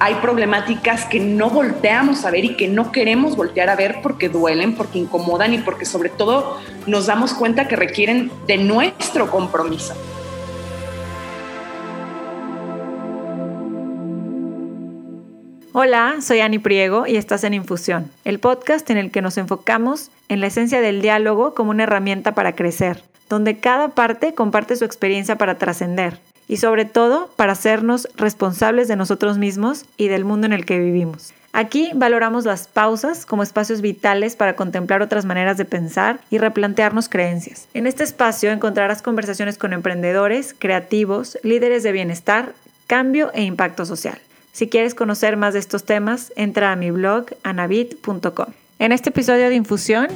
hay problemáticas que no volteamos a ver y que no queremos voltear a ver porque duelen, porque incomodan y porque sobre todo nos damos cuenta que requieren de nuestro compromiso. Hola, soy Ani Priego y estás en Infusión, el podcast en el que nos enfocamos en la esencia del diálogo como una herramienta para crecer, donde cada parte comparte su experiencia para trascender y sobre todo para hacernos responsables de nosotros mismos y del mundo en el que vivimos. Aquí valoramos las pausas como espacios vitales para contemplar otras maneras de pensar y replantearnos creencias. En este espacio encontrarás conversaciones con emprendedores, creativos, líderes de bienestar, cambio e impacto social. Si quieres conocer más de estos temas, entra a mi blog anabit.com. En este episodio de Infusión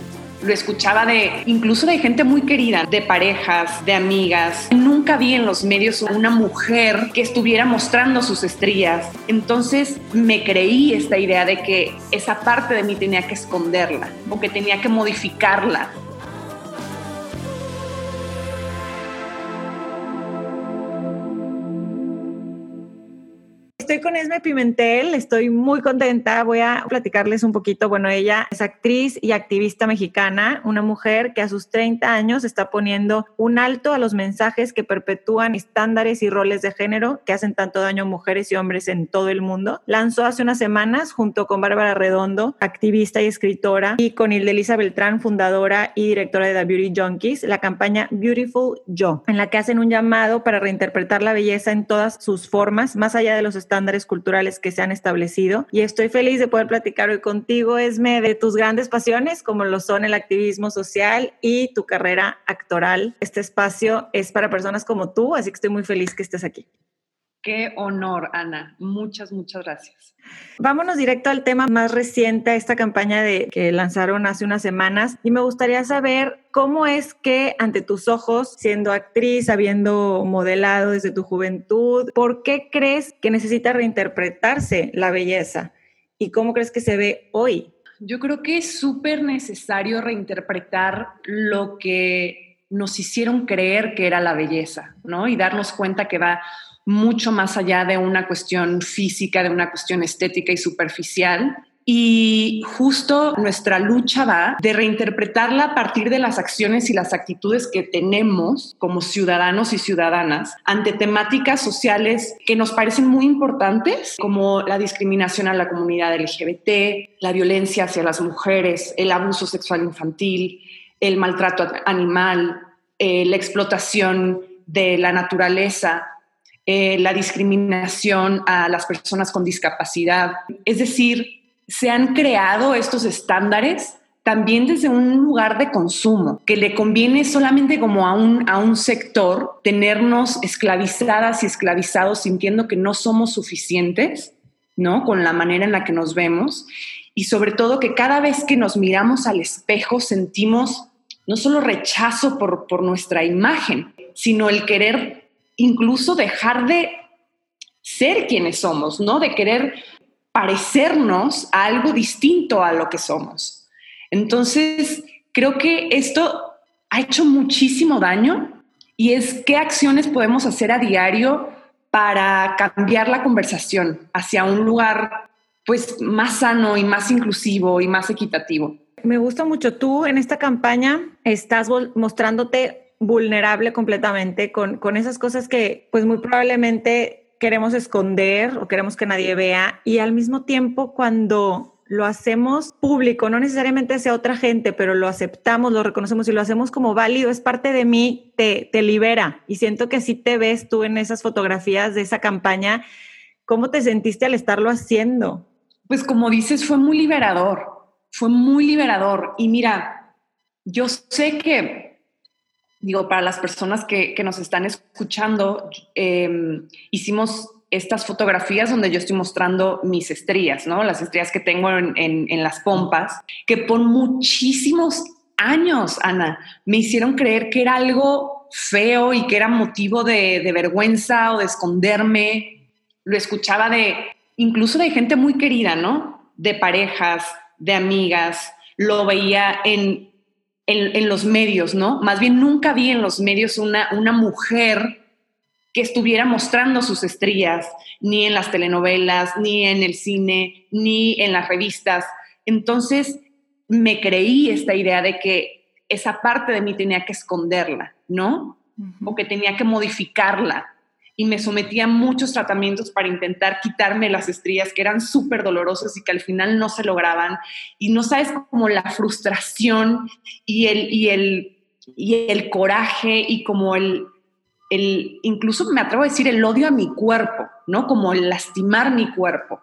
lo escuchaba de incluso de gente muy querida, de parejas, de amigas. Nunca vi en los medios una mujer que estuviera mostrando sus estrías. Entonces me creí esta idea de que esa parte de mí tenía que esconderla o que tenía que modificarla Estoy con Esme Pimentel, estoy muy contenta. Voy a platicarles un poquito. Bueno, ella es actriz y activista mexicana, una mujer que a sus 30 años está poniendo un alto a los mensajes que perpetúan estándares y roles de género que hacen tanto daño a mujeres y hombres en todo el mundo. Lanzó hace unas semanas, junto con Bárbara Redondo, activista y escritora, y con Hildelisa Beltrán, fundadora y directora de The Beauty Junkies, la campaña Beautiful Yo, en la que hacen un llamado para reinterpretar la belleza en todas sus formas, más allá de los estándares culturales que se han establecido. Y estoy feliz de poder platicar hoy contigo, Esme, de tus grandes pasiones, como lo son el activismo social y tu carrera actoral. Este espacio es para personas como tú, así que estoy muy feliz que estés aquí. Qué honor, Ana. Muchas, muchas gracias. Vámonos directo al tema más reciente, esta campaña de, que lanzaron hace unas semanas. Y me gustaría saber cómo es que ante tus ojos, siendo actriz, habiendo modelado desde tu juventud, ¿por qué crees que necesita reinterpretarse la belleza? ¿Y cómo crees que se ve hoy? Yo creo que es súper necesario reinterpretar lo que nos hicieron creer que era la belleza, ¿no? Y darnos cuenta que va mucho más allá de una cuestión física, de una cuestión estética y superficial. Y justo nuestra lucha va de reinterpretarla a partir de las acciones y las actitudes que tenemos como ciudadanos y ciudadanas ante temáticas sociales que nos parecen muy importantes, como la discriminación a la comunidad LGBT, la violencia hacia las mujeres, el abuso sexual infantil, el maltrato animal, eh, la explotación de la naturaleza eh, la discriminación a las personas con discapacidad. Es decir, se han creado estos estándares también desde un lugar de consumo, que le conviene solamente como a un, a un sector tenernos esclavizadas y esclavizados sintiendo que no somos suficientes, ¿no? Con la manera en la que nos vemos. Y sobre todo que cada vez que nos miramos al espejo sentimos no solo rechazo por, por nuestra imagen, sino el querer incluso dejar de ser quienes somos, ¿no? De querer parecernos a algo distinto a lo que somos. Entonces, creo que esto ha hecho muchísimo daño y es qué acciones podemos hacer a diario para cambiar la conversación hacia un lugar pues más sano y más inclusivo y más equitativo. Me gusta mucho tú en esta campaña estás mostrándote vulnerable completamente con, con esas cosas que pues muy probablemente queremos esconder o queremos que nadie vea y al mismo tiempo cuando lo hacemos público, no necesariamente hacia otra gente, pero lo aceptamos, lo reconocemos y lo hacemos como válido, es parte de mí, te, te libera. Y siento que si te ves tú en esas fotografías de esa campaña, ¿cómo te sentiste al estarlo haciendo? Pues como dices, fue muy liberador, fue muy liberador. Y mira, yo sé que digo, para las personas que, nos están escuchando, em, hicimos estas fotografías donde yo estoy mostrando mis estrías, ¿no? Las estrías que tengo en, las pompas, que por muchísimos años, Ana, me hicieron creer que era algo feo y que era motivo de, de vergüenza o de esconderme. Lo escuchaba de, incluso de gente muy querida, ¿no? De parejas, de amigas, lo veía en en, los medios, ¿no? Más bien nunca vi en los medios una, una mujer que estuviera mostrando sus estrías, ni en las telenovelas, ni en el cine, ni en las revistas. Entonces me creí esta idea de que esa parte de mí tenía que esconderla, ¿no? O que tenía que modificarla. Y me sometí a muchos tratamientos para intentar quitarme las estrías que eran súper dolorosas y que al final no se lograban. Y no sabes como la frustración y el, y el, y el coraje y como el, el, incluso me atrevo a decir el odio a mi cuerpo, ¿no? Como el lastimar mi cuerpo.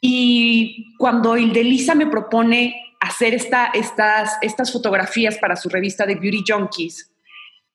Y cuando Ildelisa me propone hacer esta, estas, estas fotografías para su revista de Beauty Junkies,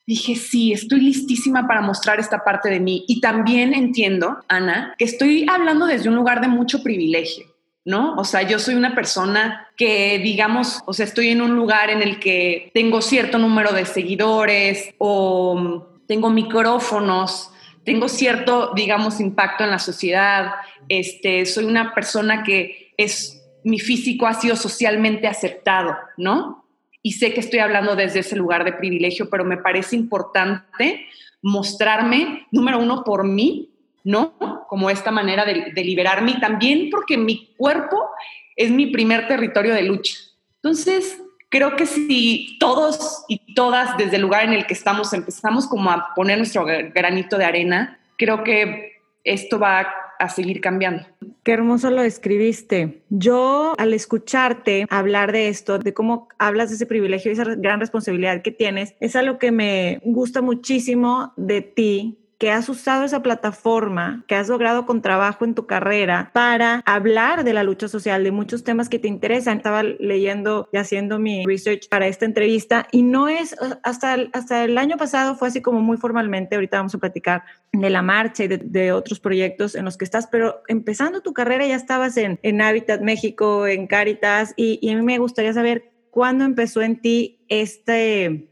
dije, sí, estoy listísima para mostrar esta parte de mí. Y también entiendo, Ana, que estoy hablando desde un lugar de mucho privilegio. ¿no? O sea, yo soy una persona que, digamos, o sea, estoy en un lugar en el que tengo cierto número de seguidores o tengo micrófonos, tengo cierto, digamos, impacto en la sociedad, este, soy una persona que es, mi físico ha sido socialmente aceptado, ¿no? Y sé que estoy hablando desde ese lugar de privilegio, pero me parece importante mostrarme, número uno, por mí, ¿no? Como esta manera de, de liberarme y también porque mi cuerpo es mi primer territorio de lucha. Entonces, creo que si todos y todas desde el lugar en el que estamos empezamos como a poner nuestro granito de arena, creo que esto va a seguir cambiando. Qué hermoso lo escribiste. Yo al escucharte hablar de esto, de cómo hablas de ese privilegio y esa gran responsabilidad que tienes, es algo que me gusta muchísimo de ti que has usado esa plataforma, que has logrado con trabajo en tu carrera para hablar de la lucha social, de muchos temas que te interesan. Estaba leyendo y haciendo mi research para esta entrevista y no es, hasta el, hasta el año pasado fue así como muy formalmente, ahorita vamos a platicar de la marcha y de, otros proyectos en los que estás, pero empezando tu carrera ya estabas en, en Habitat México, en Caritas y, a mí me gustaría saber cuándo empezó en ti este,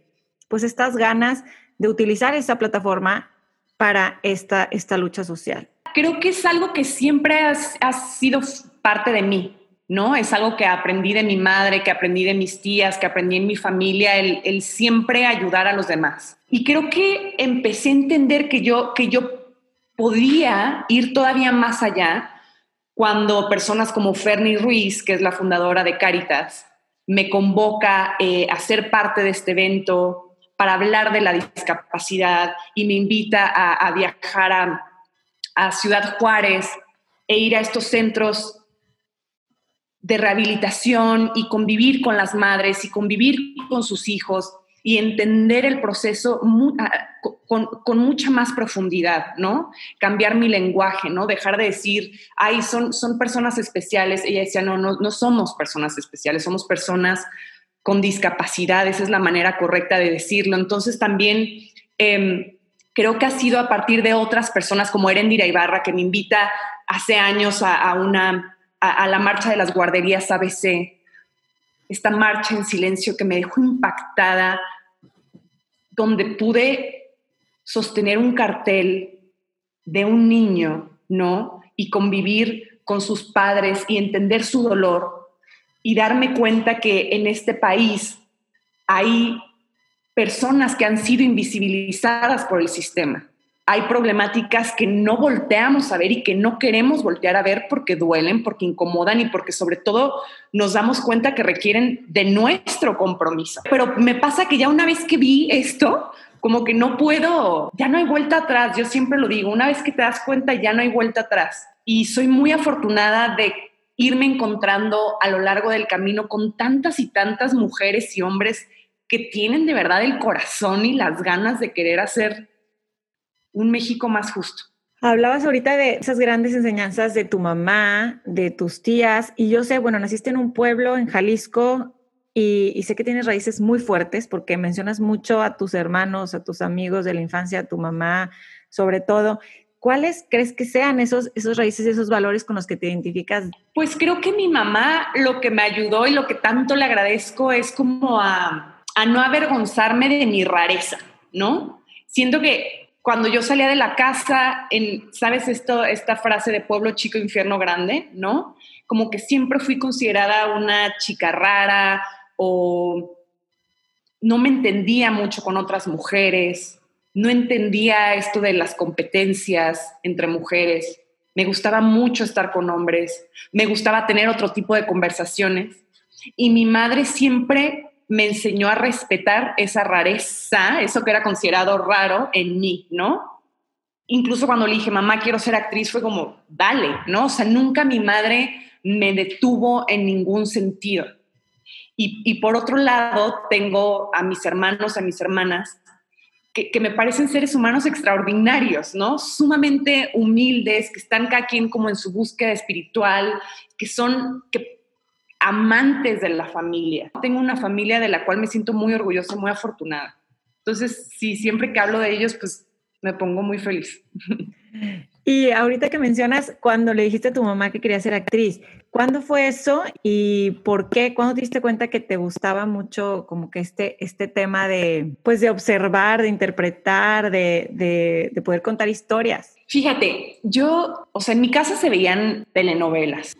pues estas ganas de utilizar esa plataforma para esta, esta lucha social? Creo que es algo que siempre ha, sido parte de mí, ¿no? Es algo que aprendí de mi madre, que aprendí de mis tías, que aprendí en mi familia, el, el, siempre ayudar a los demás. Y creo que empecé a entender que yo, que yo podía ir todavía más allá cuando personas como Fernie Ruiz, que es la fundadora de Caritas, me convoca eh, a ser parte de este evento, para hablar de la discapacidad y me invita a, viajar a, Ciudad Juárez e ir a estos centros de rehabilitación y convivir con las madres y convivir con sus hijos y entender el proceso con, con, mucha más profundidad, ¿no? Cambiar mi lenguaje, ¿no? Dejar de decir, ay, son, son personas especiales. Ella decía, no, no, no somos personas especiales, somos personas con discapacidad, esa es la manera correcta de decirlo. Entonces también em, creo que ha sido a partir de otras personas como Erendira Ibarra, que me invita hace años a, una, a, la marcha de las guarderías ABC, esta marcha en silencio que me dejó impactada, donde pude sostener un cartel de un niño, ¿no? Y convivir con sus padres y entender su dolor y darme cuenta que en este país hay personas que han sido invisibilizadas por el sistema. Hay problemáticas que no volteamos a ver y que no queremos voltear a ver porque duelen, porque incomodan y porque sobre todo nos damos cuenta que requieren de nuestro compromiso. Pero me pasa que ya una vez que vi esto, como que no puedo, ya no hay vuelta atrás, yo siempre lo digo, una vez que te das cuenta ya no hay vuelta atrás. Y soy muy afortunada de irme encontrando a lo largo del camino con tantas y tantas mujeres y hombres que tienen de verdad el corazón y las ganas de querer hacer un México más justo. Hablabas ahorita de esas grandes enseñanzas de tu mamá, de tus tías, y yo sé, bueno, naciste en un pueblo en Jalisco y, sé que tienes raíces muy fuertes porque mencionas mucho a tus hermanos, a tus amigos de la infancia, a tu mamá, sobre todo. ¿Cuáles crees que sean esos, esos raíces, esos valores con los que te identificas? Pues creo que mi mamá lo que me ayudó y lo que tanto le agradezco es como a, no avergonzarme de mi rareza, ¿no? Siento que cuando yo salía de la casa, ¿sabes esto, esta frase de pueblo chico, infierno grande, ¿no? Como que siempre fui considerada una chica rara o no me entendía mucho con otras mujeres no entendía esto de las competencias entre mujeres, me gustaba mucho estar con hombres, me gustaba tener otro tipo de conversaciones y mi madre siempre me enseñó a respetar esa rareza, eso que era considerado raro en mí, ¿no? Incluso cuando le dije, mamá, quiero ser actriz, fue como, dale, ¿no? O sea, nunca mi madre me detuvo en ningún sentido. Y, por otro lado, tengo a mis hermanos, a mis hermanas, que, me parecen seres humanos extraordinarios, ¿no? Sumamente humildes, que están cada quien como en su búsqueda espiritual, que son, que amantes de la familia. Tengo una familia de la cual me siento muy orgullosa, muy afortunada. Entonces, sí, siempre que hablo de ellos, pues me pongo muy feliz. Y ahorita que mencionas cuando le dijiste a tu mamá que quería ser actriz, ¿cuándo fue eso y por qué? ¿Cuándo te diste cuenta que te gustaba mucho como que este, este tema de, pues de observar, de interpretar, de, de, poder contar historias? Fíjate, yo, o sea, en mi casa se veían telenovelas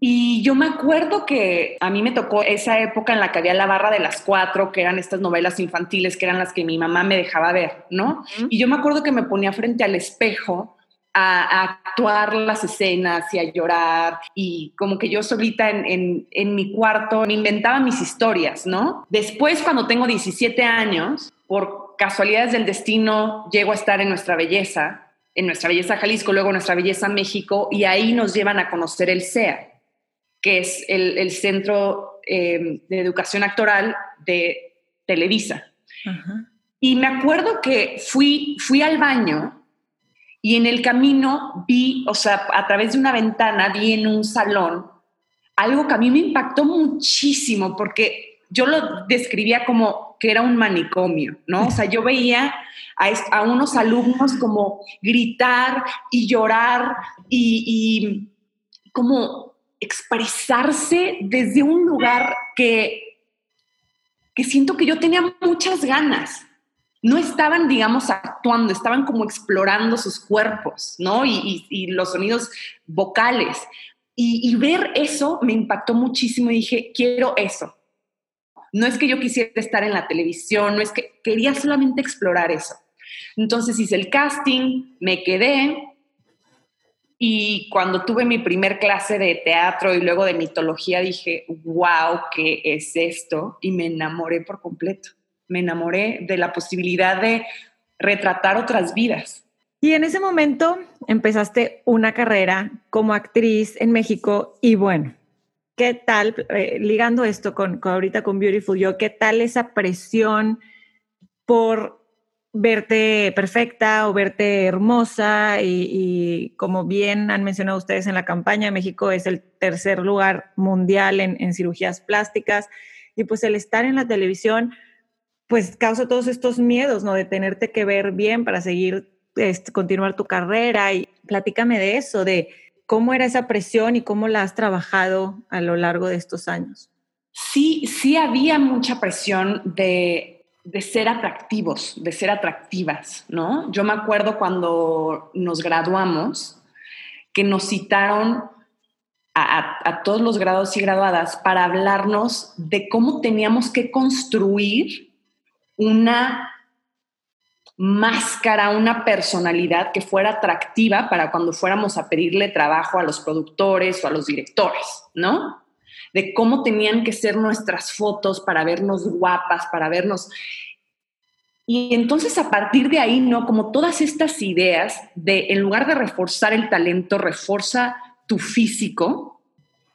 y yo me acuerdo que a mí me tocó esa época en la que había la barra de las cuatro, que eran estas novelas infantiles, que eran las que mi mamá me dejaba ver, ¿no? Y yo me acuerdo que me ponía frente al espejo a, actuar las escenas y a llorar y como que yo solita en, en, mi cuarto me inventaba mis historias, ¿no? Después cuando tengo 17 años, por casualidades del destino, llego a estar en Nuestra Belleza, en Nuestra Belleza Jalisco, luego Nuestra Belleza México y ahí nos llevan a conocer el CEA, que es el, el Centro eh, de Educación Actoral de Televisa. Y me acuerdo que fui, fui al baño y en el camino vi, o sea, a través de una ventana, vi en un salón algo que a mí me impactó muchísimo porque yo lo describía como que era un manicomio, ¿no? O sea, yo veía a, unos alumnos como gritar y llorar y, y como expresarse desde un lugar que, que siento que yo tenía muchas ganas no estaban, digamos, actuando, estaban como explorando sus cuerpos, ¿no? Y, los sonidos vocales. Y, ver eso me impactó muchísimo y dije, quiero eso. No es que yo quisiera estar en la televisión, no es que quería solamente explorar eso. Entonces hice el casting, me quedé y cuando tuve mi primer clase de teatro y luego de mitología dije, wow, ¿qué es esto? Y me enamoré por completo me enamoré de la posibilidad de retratar otras vidas. Y en ese momento empezaste una carrera como actriz en México y bueno, ¿qué tal, eh, ligando esto con, ahorita con Beautiful Yo, qué tal esa presión por verte perfecta o verte hermosa y, como bien han mencionado ustedes en la campaña, México es el tercer lugar mundial en cirugías plásticas y pues el estar en la televisión pues causa todos estos miedos, ¿no? De tenerte que ver bien para seguir, este, continuar tu carrera. Y platícame de eso, de cómo era esa presión y cómo la has trabajado a lo largo de estos años. Sí, sí había mucha presión de, ser atractivos, de ser atractivas, ¿no? Yo me acuerdo cuando nos graduamos que nos citaron a, a, todos los grados y graduadas para hablarnos de cómo teníamos que construir una máscara, una personalidad que fuera atractiva para cuando fuéramos a pedirle trabajo a los productores o a los directores, ¿no? De cómo tenían que ser nuestras fotos para vernos guapas, para vernos... Y entonces a partir de ahí, ¿no? Como todas estas ideas de, en lugar de reforzar el talento, refuerza tu físico,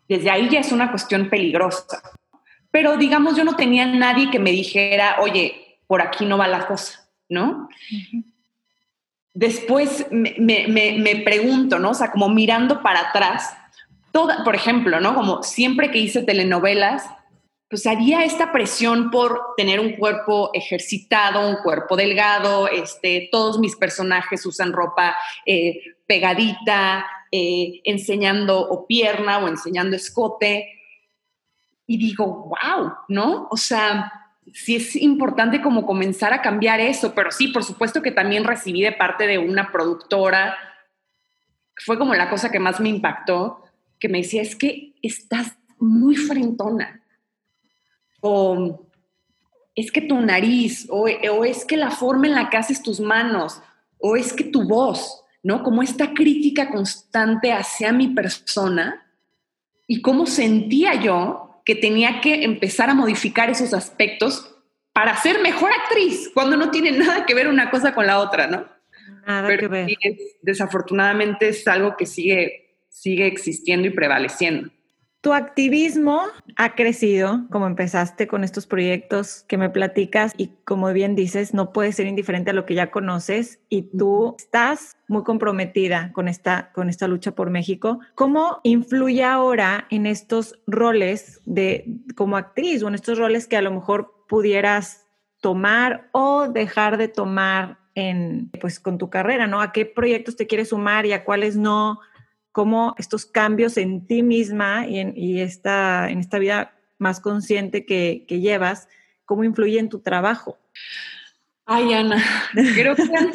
desde ahí ya es una cuestión peligrosa. Pero digamos, yo no tenía nadie que me dijera, oye, por aquí no va la cosa, ¿no? Después me, pregunto, ¿no? O sea, como mirando para atrás, toda, por ejemplo, ¿no? Como siempre que hice telenovelas, pues había esta presión por tener un cuerpo ejercitado, un cuerpo delgado, este, todos mis personajes usan ropa eh, pegadita, eh, enseñando o pierna o enseñando escote. Y digo, wow, ¿no? O sea, sí es importante como comenzar a cambiar eso, pero sí, por supuesto que también recibí de parte de una productora, fue como la cosa que más me impactó, que me decía, es que estás muy frentona, o es que tu nariz, o, o es que la forma en la que haces tus manos, o es que tu voz, ¿no? Como esta crítica constante hacia mi persona y cómo sentía yo que tenía que empezar a modificar esos aspectos para ser mejor actriz, cuando no tiene nada que ver una cosa con la otra, ¿no? Nada que ver. desafortunadamente es algo que sigue, sigue existiendo y prevaleciendo. Tu activismo ha crecido, como empezaste con estos proyectos que me platicas y como bien dices, no puedes ser indiferente a lo que ya conoces y tú estás muy comprometida con esta, con esta lucha por México. ¿Cómo influye ahora en estos roles de como actriz o en estos roles que a lo mejor pudieras tomar o dejar de tomar en pues con tu carrera, ¿no? ¿A qué proyectos te quieres sumar y a cuáles no? Cómo estos cambios en ti misma y en, esta, en esta vida más consciente que, llevas, cómo influye en tu trabajo. Ay, Ana, creo que han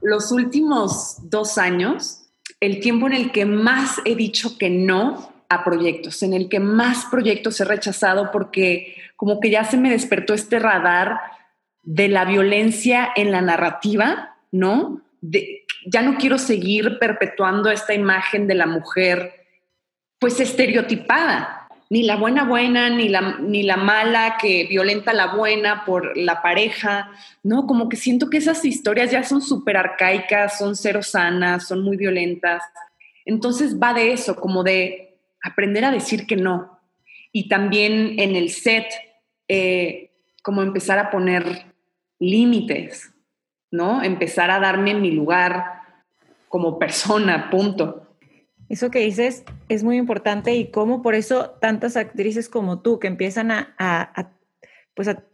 los últimos dos años el tiempo en el que más he dicho que no a proyectos, en el que más proyectos he rechazado porque como que ya se me despertó este radar de la violencia en la narrativa, ¿no? De, ya no quiero seguir perpetuando esta imagen de la mujer pues estereotipada, ni la buena buena, ni la, ni la mala que violenta a la buena por la pareja, ¿no? Como que siento que esas historias ya son súper arcaicas, son cero sanas, son muy violentas. Entonces va de eso, como de aprender a decir que no. Y también en el set, eh, como empezar a poner límites, ¿no? Empezar a darme mi lugar, como persona, punto. Eso que dices es muy importante y cómo por eso tantas actrices como tú que empiezan a, pues a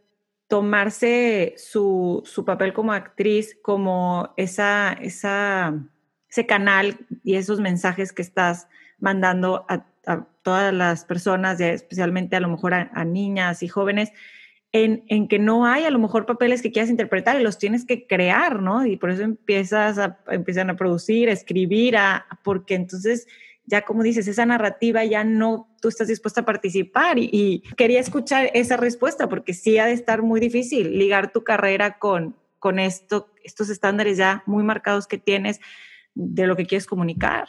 tomarse su, papel como actriz, como esa, esa, ese canal y esos mensajes que estás mandando a, todas las personas, especialmente a lo mejor a niñas y jóvenes, en, que no hay a lo mejor papeles que quieras interpretar y los tienes que crear, ¿no? Y por eso empiezas a, empiezan a producir, a escribir, a, porque entonces ya como dices, esa narrativa ya no, tú estás dispuesta a participar y, quería escuchar esa respuesta porque sí ha de estar muy difícil ligar tu carrera con, con esto, estos estándares ya muy marcados que tienes de lo que quieres comunicar.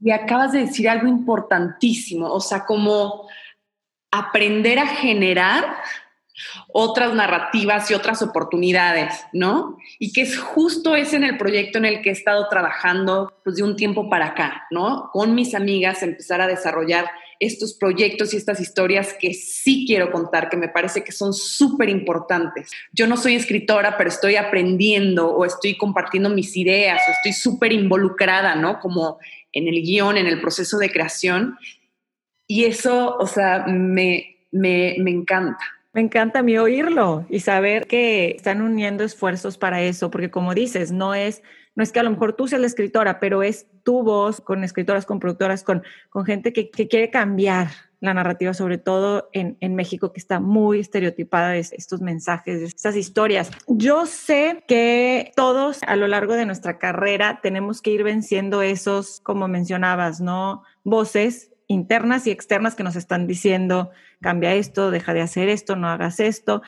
Y acabas de decir algo importantísimo, o sea, como aprender a generar otras narrativas y otras oportunidades, ¿no? Y que es justo ese en el proyecto en el que he estado trabajando pues de un tiempo para acá, ¿no? Con mis amigas empezar a desarrollar estos proyectos y estas historias que sí quiero contar, que me parece que son súper importantes. Yo no soy escritora, pero estoy aprendiendo o estoy compartiendo mis ideas o estoy súper involucrada, ¿no? Como en el guion, en el proceso de creación. Y eso, o sea, me, me, me encanta. Me encanta a mí oírlo y saber que están uniendo esfuerzos para eso, porque como dices, no es, no es que a lo mejor tú seas la escritora, pero es tu voz con escritoras, con productoras, con, con gente que, quiere cambiar la narrativa, sobre todo en, en, México, que está muy estereotipada de estos mensajes, de estas historias. Yo sé que todos a lo largo de nuestra carrera tenemos que ir venciendo esos, como mencionabas, ¿no? Voces internas y externas que nos están diciendo, cambia esto, deja de hacer esto, no hagas esto.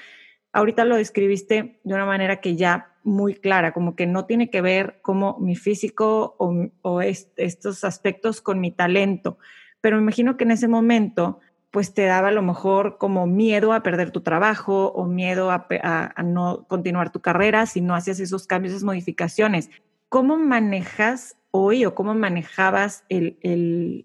Ahorita lo describiste de una manera que ya muy clara, como que no tiene que ver como mi físico o, estos aspectos con mi talento, pero me imagino que en ese momento pues te daba a lo mejor como miedo a perder tu trabajo o miedo a, no continuar tu carrera si no hacías esos cambios, esas modificaciones. ¿Cómo manejas hoy o cómo manejabas el,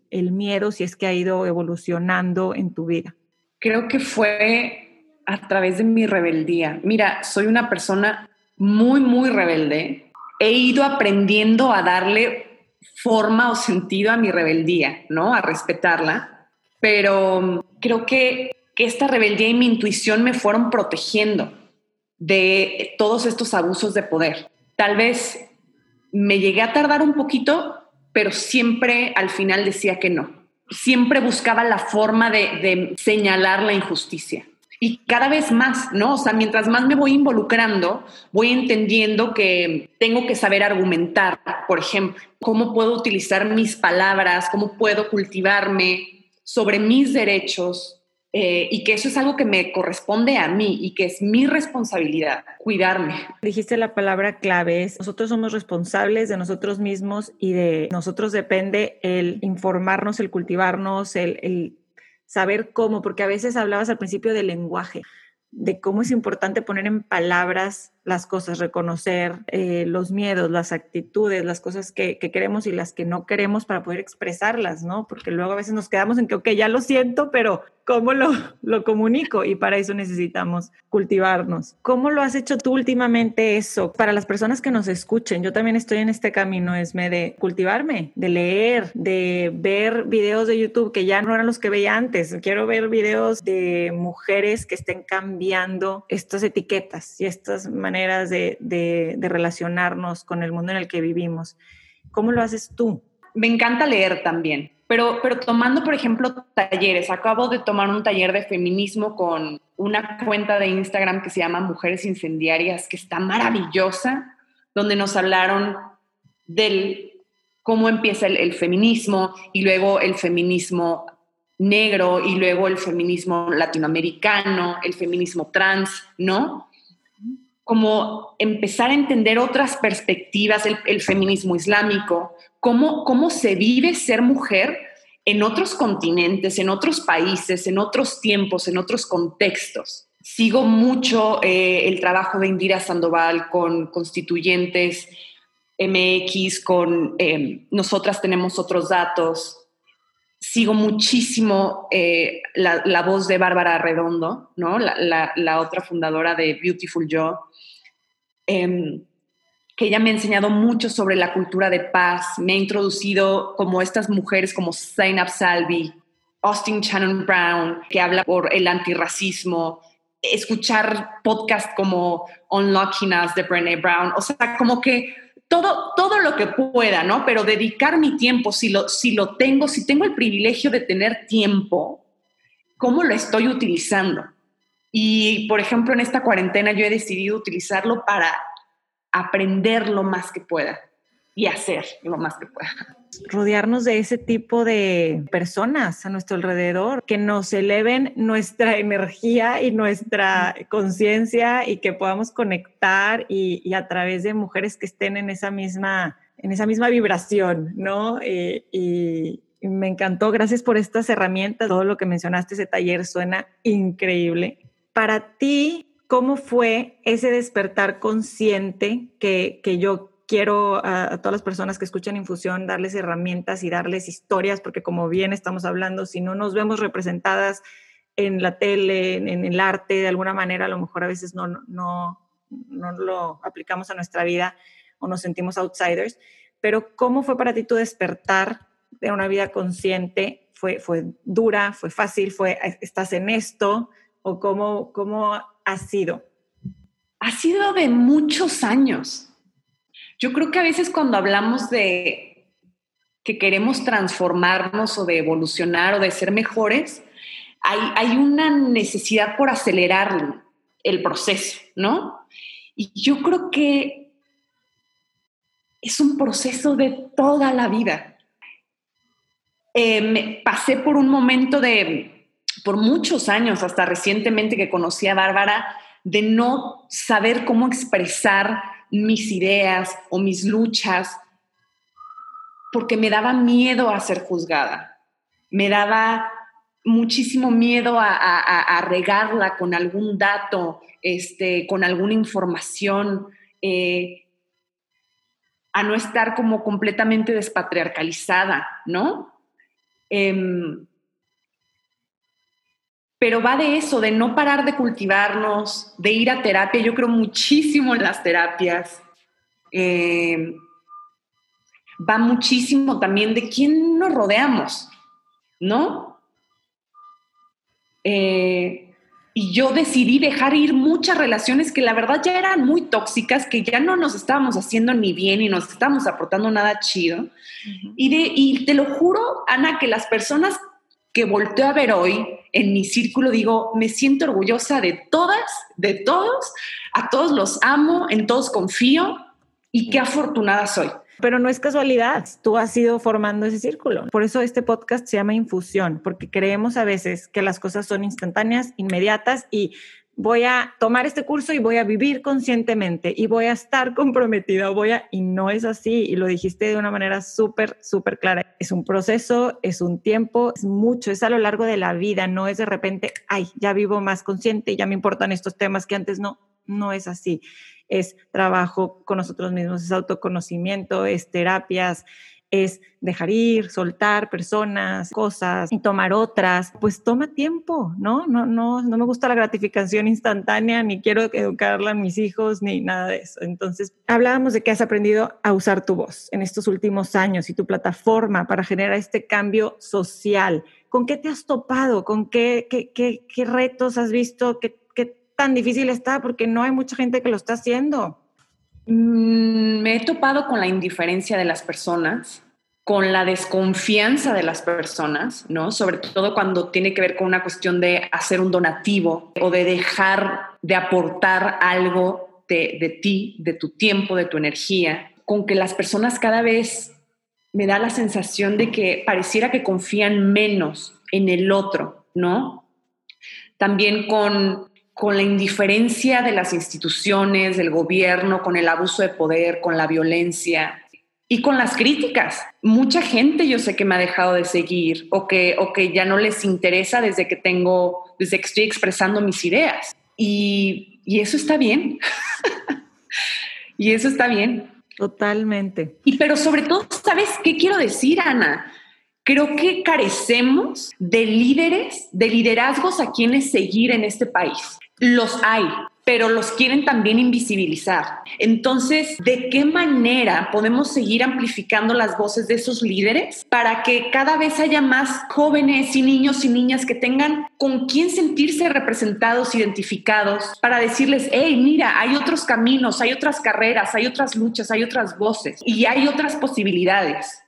el, miedo si es que ha ido evolucionando en tu vida? Creo que fue a través de mi rebeldía. Mira, soy una persona muy, muy rebelde. He ido aprendiendo a darle forma o sentido a mi rebeldía, ¿no? A respetarla. Pero creo que, que esta rebeldía y mi intuición me fueron protegiendo de todos estos abusos de poder. Tal vez me llegué a tardar un poquito, pero siempre al final decía que no. Siempre buscaba la forma de, señalar la injusticia. Y cada vez más, ¿no? O sea, mientras más me voy involucrando, voy entendiendo que tengo que saber argumentar, por ejemplo, cómo puedo utilizar mis palabras, cómo puedo cultivarme sobre mis derechos, eh, y que eso es algo que me corresponde a mí y que es mi responsabilidad, cuidarme. Dijiste la palabra clave, es nosotros somos responsables de nosotros mismos y de nosotros depende el informarnos, el cultivarnos, el, el saber cómo, porque a veces hablabas al principio del lenguaje de cómo es importante poner en palabras las cosas, reconocer eh, los miedos, las actitudes, las cosas que, queremos y las que no queremos para poder expresarlas, ¿no? Porque luego a veces nos quedamos en que, ok, ya lo siento, pero ¿cómo lo, lo comunico? Y para eso necesitamos cultivarnos. ¿Cómo lo has hecho tú últimamente eso? Para las personas que nos escuchen, yo también estoy en este camino, es de cultivarme, de leer, de ver videos de YouTube que ya no eran los que veía antes. Quiero ver videos de mujeres que estén cambiando estas etiquetas y estas maneras maneras de, relacionarnos con el mundo en el que vivimos. ¿Cómo lo haces tú? Me encanta leer también, pero, pero tomando, por ejemplo, talleres. Acabo de tomar un taller de feminismo con una cuenta de Instagram que se llama Mujeres Incendiarias, que está maravillosa, donde nos hablaron del cómo empieza el, el feminismo y luego el feminismo negro y luego el feminismo latinoamericano, el feminismo trans, ¿no? Como empezar a entender otras perspectivas, el, feminismo islámico, cómo, cómo se vive ser mujer en otros continentes, en otros países, en otros tiempos, en otros contextos. Sigo mucho eh, el trabajo de Indira Sandoval con constituyentes MX, con eh, nosotras tenemos otros datos. Sigo muchísimo eh, la, voz de Bárbara Redondo, ¿no? La, la, otra fundadora de Beautiful Joe Em, que ella me ha enseñado mucho sobre la cultura de paz, me ha introducido como estas mujeres como Zainab Salvi, Austin Shannon Brown, que habla por el antirracismo, escuchar podcasts como Unlocking Us de Brené Brown, o sea, como que todo, todo lo que pueda, ¿no? Pero dedicar mi tiempo, si lo, si lo tengo, si tengo el privilegio de tener tiempo, ¿cómo lo estoy utilizando? Y, por ejemplo, en esta cuarentena yo he decidido utilizarlo para aprender lo más que pueda y hacer lo más que pueda. Rodearnos de ese tipo de personas a nuestro alrededor que nos eleven nuestra energía y nuestra conciencia y que podamos conectar y, a través de mujeres que estén en esa misma, en esa misma vibración, ¿no? Y, me encantó, gracias por estas herramientas, todo lo que mencionaste, ese taller suena increíble para ti, ¿cómo fue ese despertar consciente que, yo quiero a, todas las personas que escuchan Infusión darles herramientas y darles historias, porque como bien estamos hablando, si no nos vemos representadas en la tele, en, el arte, de alguna manera, a lo mejor a veces no, no, no lo aplicamos a nuestra vida o nos sentimos outsiders, pero ¿cómo fue para ti tu despertar de una vida consciente? ¿Fue, fue dura? ¿Fue fácil? ¿Fue, estás en esto? O cómo, cómo ha sido? Ha sido de muchos años. Yo creo que a veces cuando hablamos de que queremos transformarnos o de evolucionar o de ser mejores, hay, hay una necesidad por acelerar el proceso, ¿no? Y yo creo que es un proceso de toda la vida. Eh, pasé por un momento de por muchos años, hasta recientemente que conocí a Bárbara, de no saber cómo expresar mis ideas o mis luchas, porque me daba miedo a ser juzgada, me daba muchísimo miedo a, regarla con algún dato, este, con alguna información, eh, a no estar como completamente despatriarcalizada, ¿no? Em, pero va de eso, de no parar de cultivarnos, de ir a terapia. Yo creo muchísimo en las terapias. Eh, va muchísimo también de quién nos rodeamos, ¿no? Eh, y yo decidí dejar ir muchas relaciones que la verdad ya eran muy tóxicas, que ya no nos estábamos haciendo ni bien y nos estábamos aportando nada chido. y, de, y te lo juro, Ana, que las personas que volteo a ver hoy en mi círculo, digo, me siento orgullosa de todas, de todos, a todos los amo, en todos confío y qué afortunada soy. Pero no es casualidad, tú has ido formando ese círculo. Por eso este podcast se llama Infusión, porque creemos a veces que las cosas son instantáneas, inmediatas y voy a tomar este curso y voy a vivir conscientemente y voy a estar comprometida, voy a, y no es así, y lo dijiste de una manera súper, súper clara. Es un proceso, es un tiempo, es mucho, es a lo largo de la vida, no es de repente, ay, ya vivo más consciente, ya me importan estos temas que antes no, no es así. Es trabajo con nosotros mismos, es autoconocimiento, es terapias, es dejar ir, soltar personas, cosas y tomar otras, pues toma tiempo, ¿no? No, no, no me gusta la gratificación instantánea, ni quiero educarla a mis hijos, ni nada de eso. Entonces, hablábamos de que has aprendido a usar tu voz en estos últimos años y tu plataforma para generar este cambio social. ¿Con qué te has topado? ¿Con qué, qué, qué, qué retos has visto? ¿Qué, ¿Qué tan difícil está? Porque no hay mucha gente que lo está haciendo. Mm, me he topado con la indiferencia de las personas, con la desconfianza de las personas, ¿no? Sobre todo cuando tiene que ver con una cuestión de hacer un donativo o de dejar de aportar algo de, de ti, de tu tiempo, de tu energía, con que las personas cada vez me da la sensación de que pareciera que confían menos en el otro, ¿no? También con con la indiferencia de las instituciones, del gobierno, con el abuso de poder, con la violencia y con las críticas. Mucha gente yo sé que me ha dejado de seguir o que, o que ya no les interesa desde que tengo, desde que estoy expresando mis ideas. Y, y eso está bien. y eso está bien. Totalmente. Y pero sobre todo, ¿sabes qué quiero decir, Ana? Creo que carecemos de líderes, de liderazgos a quienes seguir en este país. Los hay, pero los quieren también invisibilizar. Entonces, ¿de qué manera podemos seguir amplificando las voces de esos líderes para que cada vez haya más jóvenes y niños y niñas que tengan con quién sentirse representados, identificados, para decirles, hey, mira, hay otros caminos, hay otras carreras, hay otras luchas, hay otras voces y hay otras posibilidades?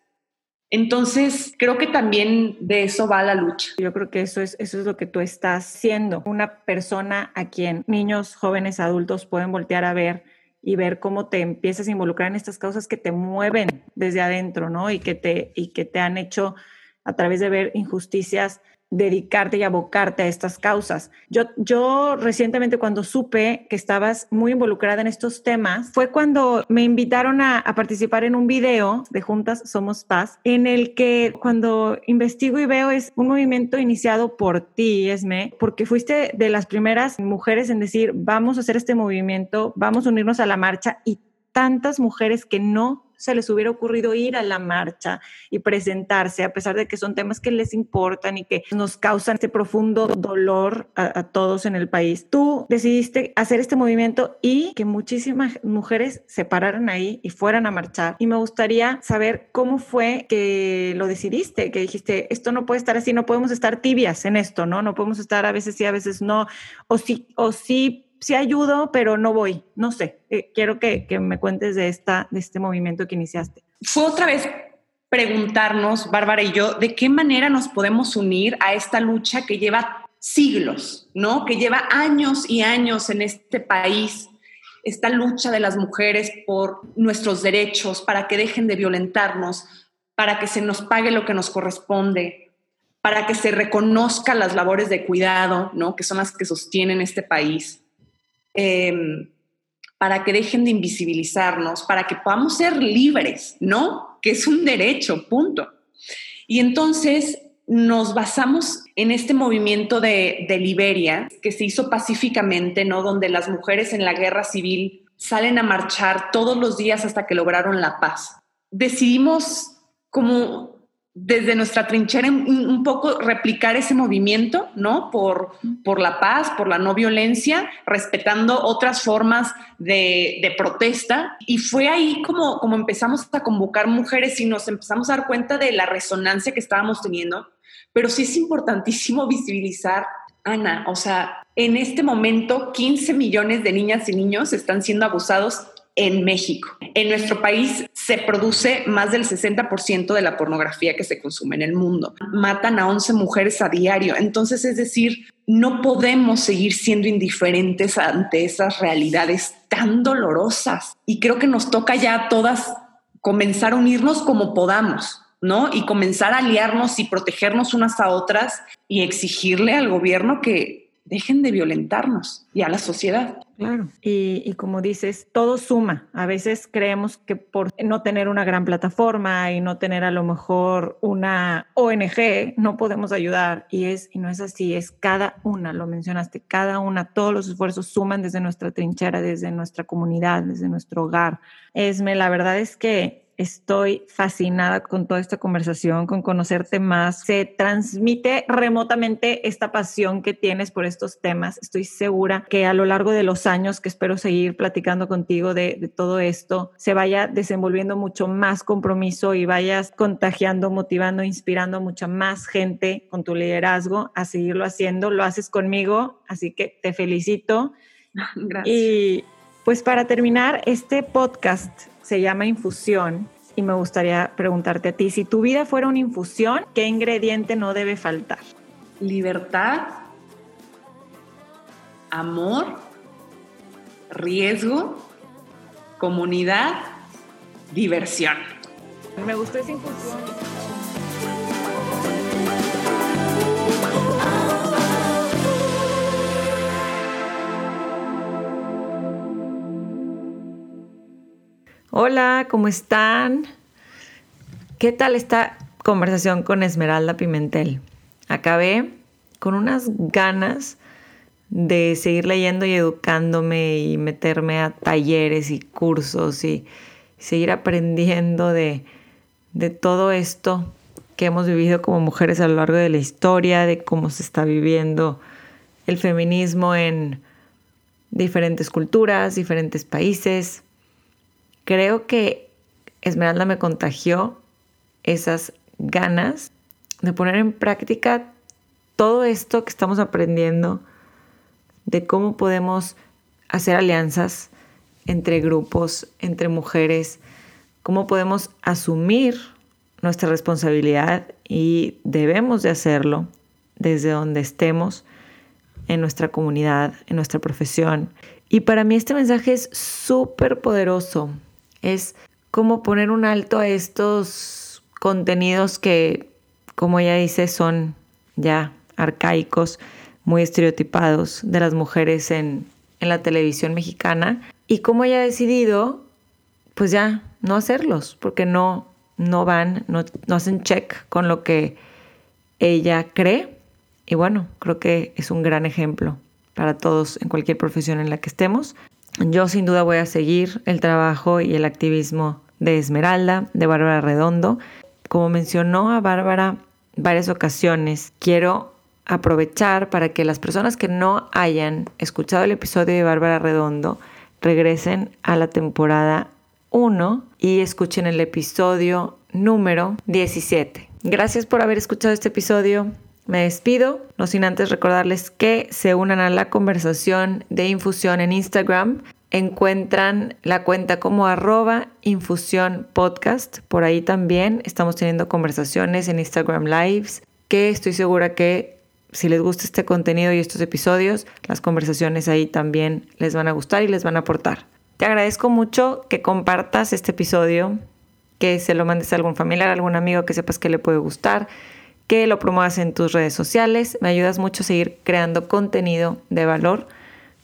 Entonces, creo que también de eso va la lucha. Yo creo que eso es, eso es lo que tú estás siendo, una persona a quien niños, jóvenes, adultos pueden voltear a ver y ver cómo te empiezas a involucrar en estas causas que te mueven desde adentro, ¿no? Y que te, y que te han hecho a través de ver injusticias dedicarte y abocarte a estas causas. Yo, yo recientemente cuando supe que estabas muy involucrada en estos temas, fue cuando me invitaron a, a, participar en un video de Juntas Somos Paz, en el que cuando investigo y veo es un movimiento iniciado por ti, Esme, porque fuiste de las primeras mujeres en decir, vamos a hacer este movimiento, vamos a unirnos a la marcha y tantas mujeres que no se les hubiera ocurrido ir a la marcha y presentarse, a pesar de que son temas que les importan y que nos causan este profundo dolor a, a, todos en el país. Tú decidiste hacer este movimiento y que muchísimas mujeres se pararan ahí y fueran a marchar. Y me gustaría saber cómo fue que lo decidiste, que dijiste, esto no puede estar así, no podemos estar tibias en esto, ¿no? No podemos estar a veces sí, a veces no, o sí, o sí sí ayudo, pero no voy, no sé. Eh, quiero que, que, me cuentes de, esta, de este movimiento que iniciaste. Fue otra vez preguntarnos, Bárbara y yo, de qué manera nos podemos unir a esta lucha que lleva siglos, ¿no? Que lleva años y años en este país, esta lucha de las mujeres por nuestros derechos, para que dejen de violentarnos, para que se nos pague lo que nos corresponde, para que se reconozcan las labores de cuidado, ¿no? Que son las que sostienen este país eh, para que dejen de invisibilizarnos, para que podamos ser libres, ¿no? Que es un derecho, punto. Y entonces nos basamos en este movimiento de, de Liberia, que se hizo pacíficamente, ¿no? Donde las mujeres en la guerra civil salen a marchar todos los días hasta que lograron la paz. Decidimos como desde nuestra trinchera un, poco replicar ese movimiento, ¿no? Por, por la paz, por la no violencia, respetando otras formas de, protesta. Y fue ahí como, como empezamos a convocar mujeres y nos empezamos a dar cuenta de la resonancia que estábamos teniendo. Pero sí es importantísimo visibilizar, Ana, o sea, en este momento 15 millones de niñas y niños están siendo abusados en México. En nuestro país se produce más del 60% de la pornografía que se consume en el mundo. Matan a 11 mujeres a diario. Entonces, es decir, no podemos seguir siendo indiferentes ante esas realidades tan dolorosas. Y creo que nos toca ya a todas comenzar a unirnos como podamos, ¿no? Y comenzar a aliarnos y protegernos unas a otras y exigirle al gobierno que dejen de violentarnos y a la sociedad. Claro. Y, como dices, todo suma. A veces creemos que por no tener una gran plataforma y no tener a lo mejor una ONG, no podemos ayudar. Y es, y no es así, es cada una, lo mencionaste, cada una, todos los esfuerzos suman desde nuestra trinchera, desde nuestra comunidad, desde nuestro hogar. Esme, la verdad es que Estoy fascinada con toda esta conversación, con conocerte más. Se transmite remotamente esta pasión que tienes por estos temas. Estoy segura que a lo largo de los años que espero seguir platicando contigo de, todo esto, se vaya desenvolviendo mucho más compromiso y vayas contagiando, motivando, inspirando a mucha más gente con tu liderazgo a seguirlo haciendo. Lo haces conmigo, así que te felicito. Gracias. Y pues para terminar, este podcast se llama infusión y me gustaría preguntarte a ti, si tu vida fuera una infusión, ¿qué ingrediente no debe faltar? Libertad, amor, riesgo, comunidad, diversión. Me gustó esa infusión. Hola, ¿cómo están? ¿Qué tal esta conversación con Esmeralda Pimentel? Acabé con unas ganas de seguir leyendo y educándome y meterme a talleres y cursos y seguir aprendiendo de, de todo esto que hemos vivido como mujeres a lo largo de la historia, de cómo se está viviendo el feminismo en diferentes culturas, diferentes países creo que Esmeralda me contagió esas ganas de poner en práctica todo esto que estamos aprendiendo de cómo podemos hacer alianzas entre grupos, entre mujeres, cómo podemos asumir nuestra responsabilidad y debemos de hacerlo desde donde estemos, en nuestra comunidad, en nuestra profesión. Y para mí este mensaje es súper poderoso es cómo poner un alto a estos contenidos que, como ella dice, son ya arcaicos, muy estereotipados de las mujeres en, la televisión mexicana y cómo ella ha decidido, pues ya, no hacerlos, porque no, no van, no, no hacen check con lo que ella cree. Y bueno, creo que es un gran ejemplo para todos en cualquier profesión en la que estemos. Yo sin duda voy a seguir el trabajo y el activismo de Esmeralda, de Bárbara Redondo. Como mencionó a Bárbara varias ocasiones, quiero aprovechar para que las personas que no hayan escuchado el episodio de Bárbara Redondo regresen a la temporada 1 y escuchen el episodio número 17. Gracias por haber escuchado este episodio. Me despido, no sin antes recordarles que se unan a la conversación de infusión en Instagram. Encuentran la cuenta como arroba infusión podcast. Por ahí también estamos teniendo conversaciones en Instagram Lives que estoy segura que si les gusta este contenido y estos episodios, las conversaciones ahí también les van a gustar y les van a aportar. Te agradezco mucho que compartas este episodio, que se lo mandes a algún familiar, a algún amigo que sepas que le puede gustar que lo promuevas en tus redes sociales. Me ayudas mucho a seguir creando contenido de valor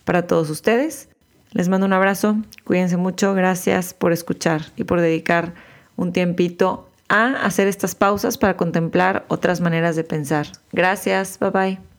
para todos ustedes. Les mando un abrazo, cuídense mucho, gracias por escuchar y por dedicar un tiempito a hacer estas pausas para contemplar otras maneras de pensar. Gracias, bye bye.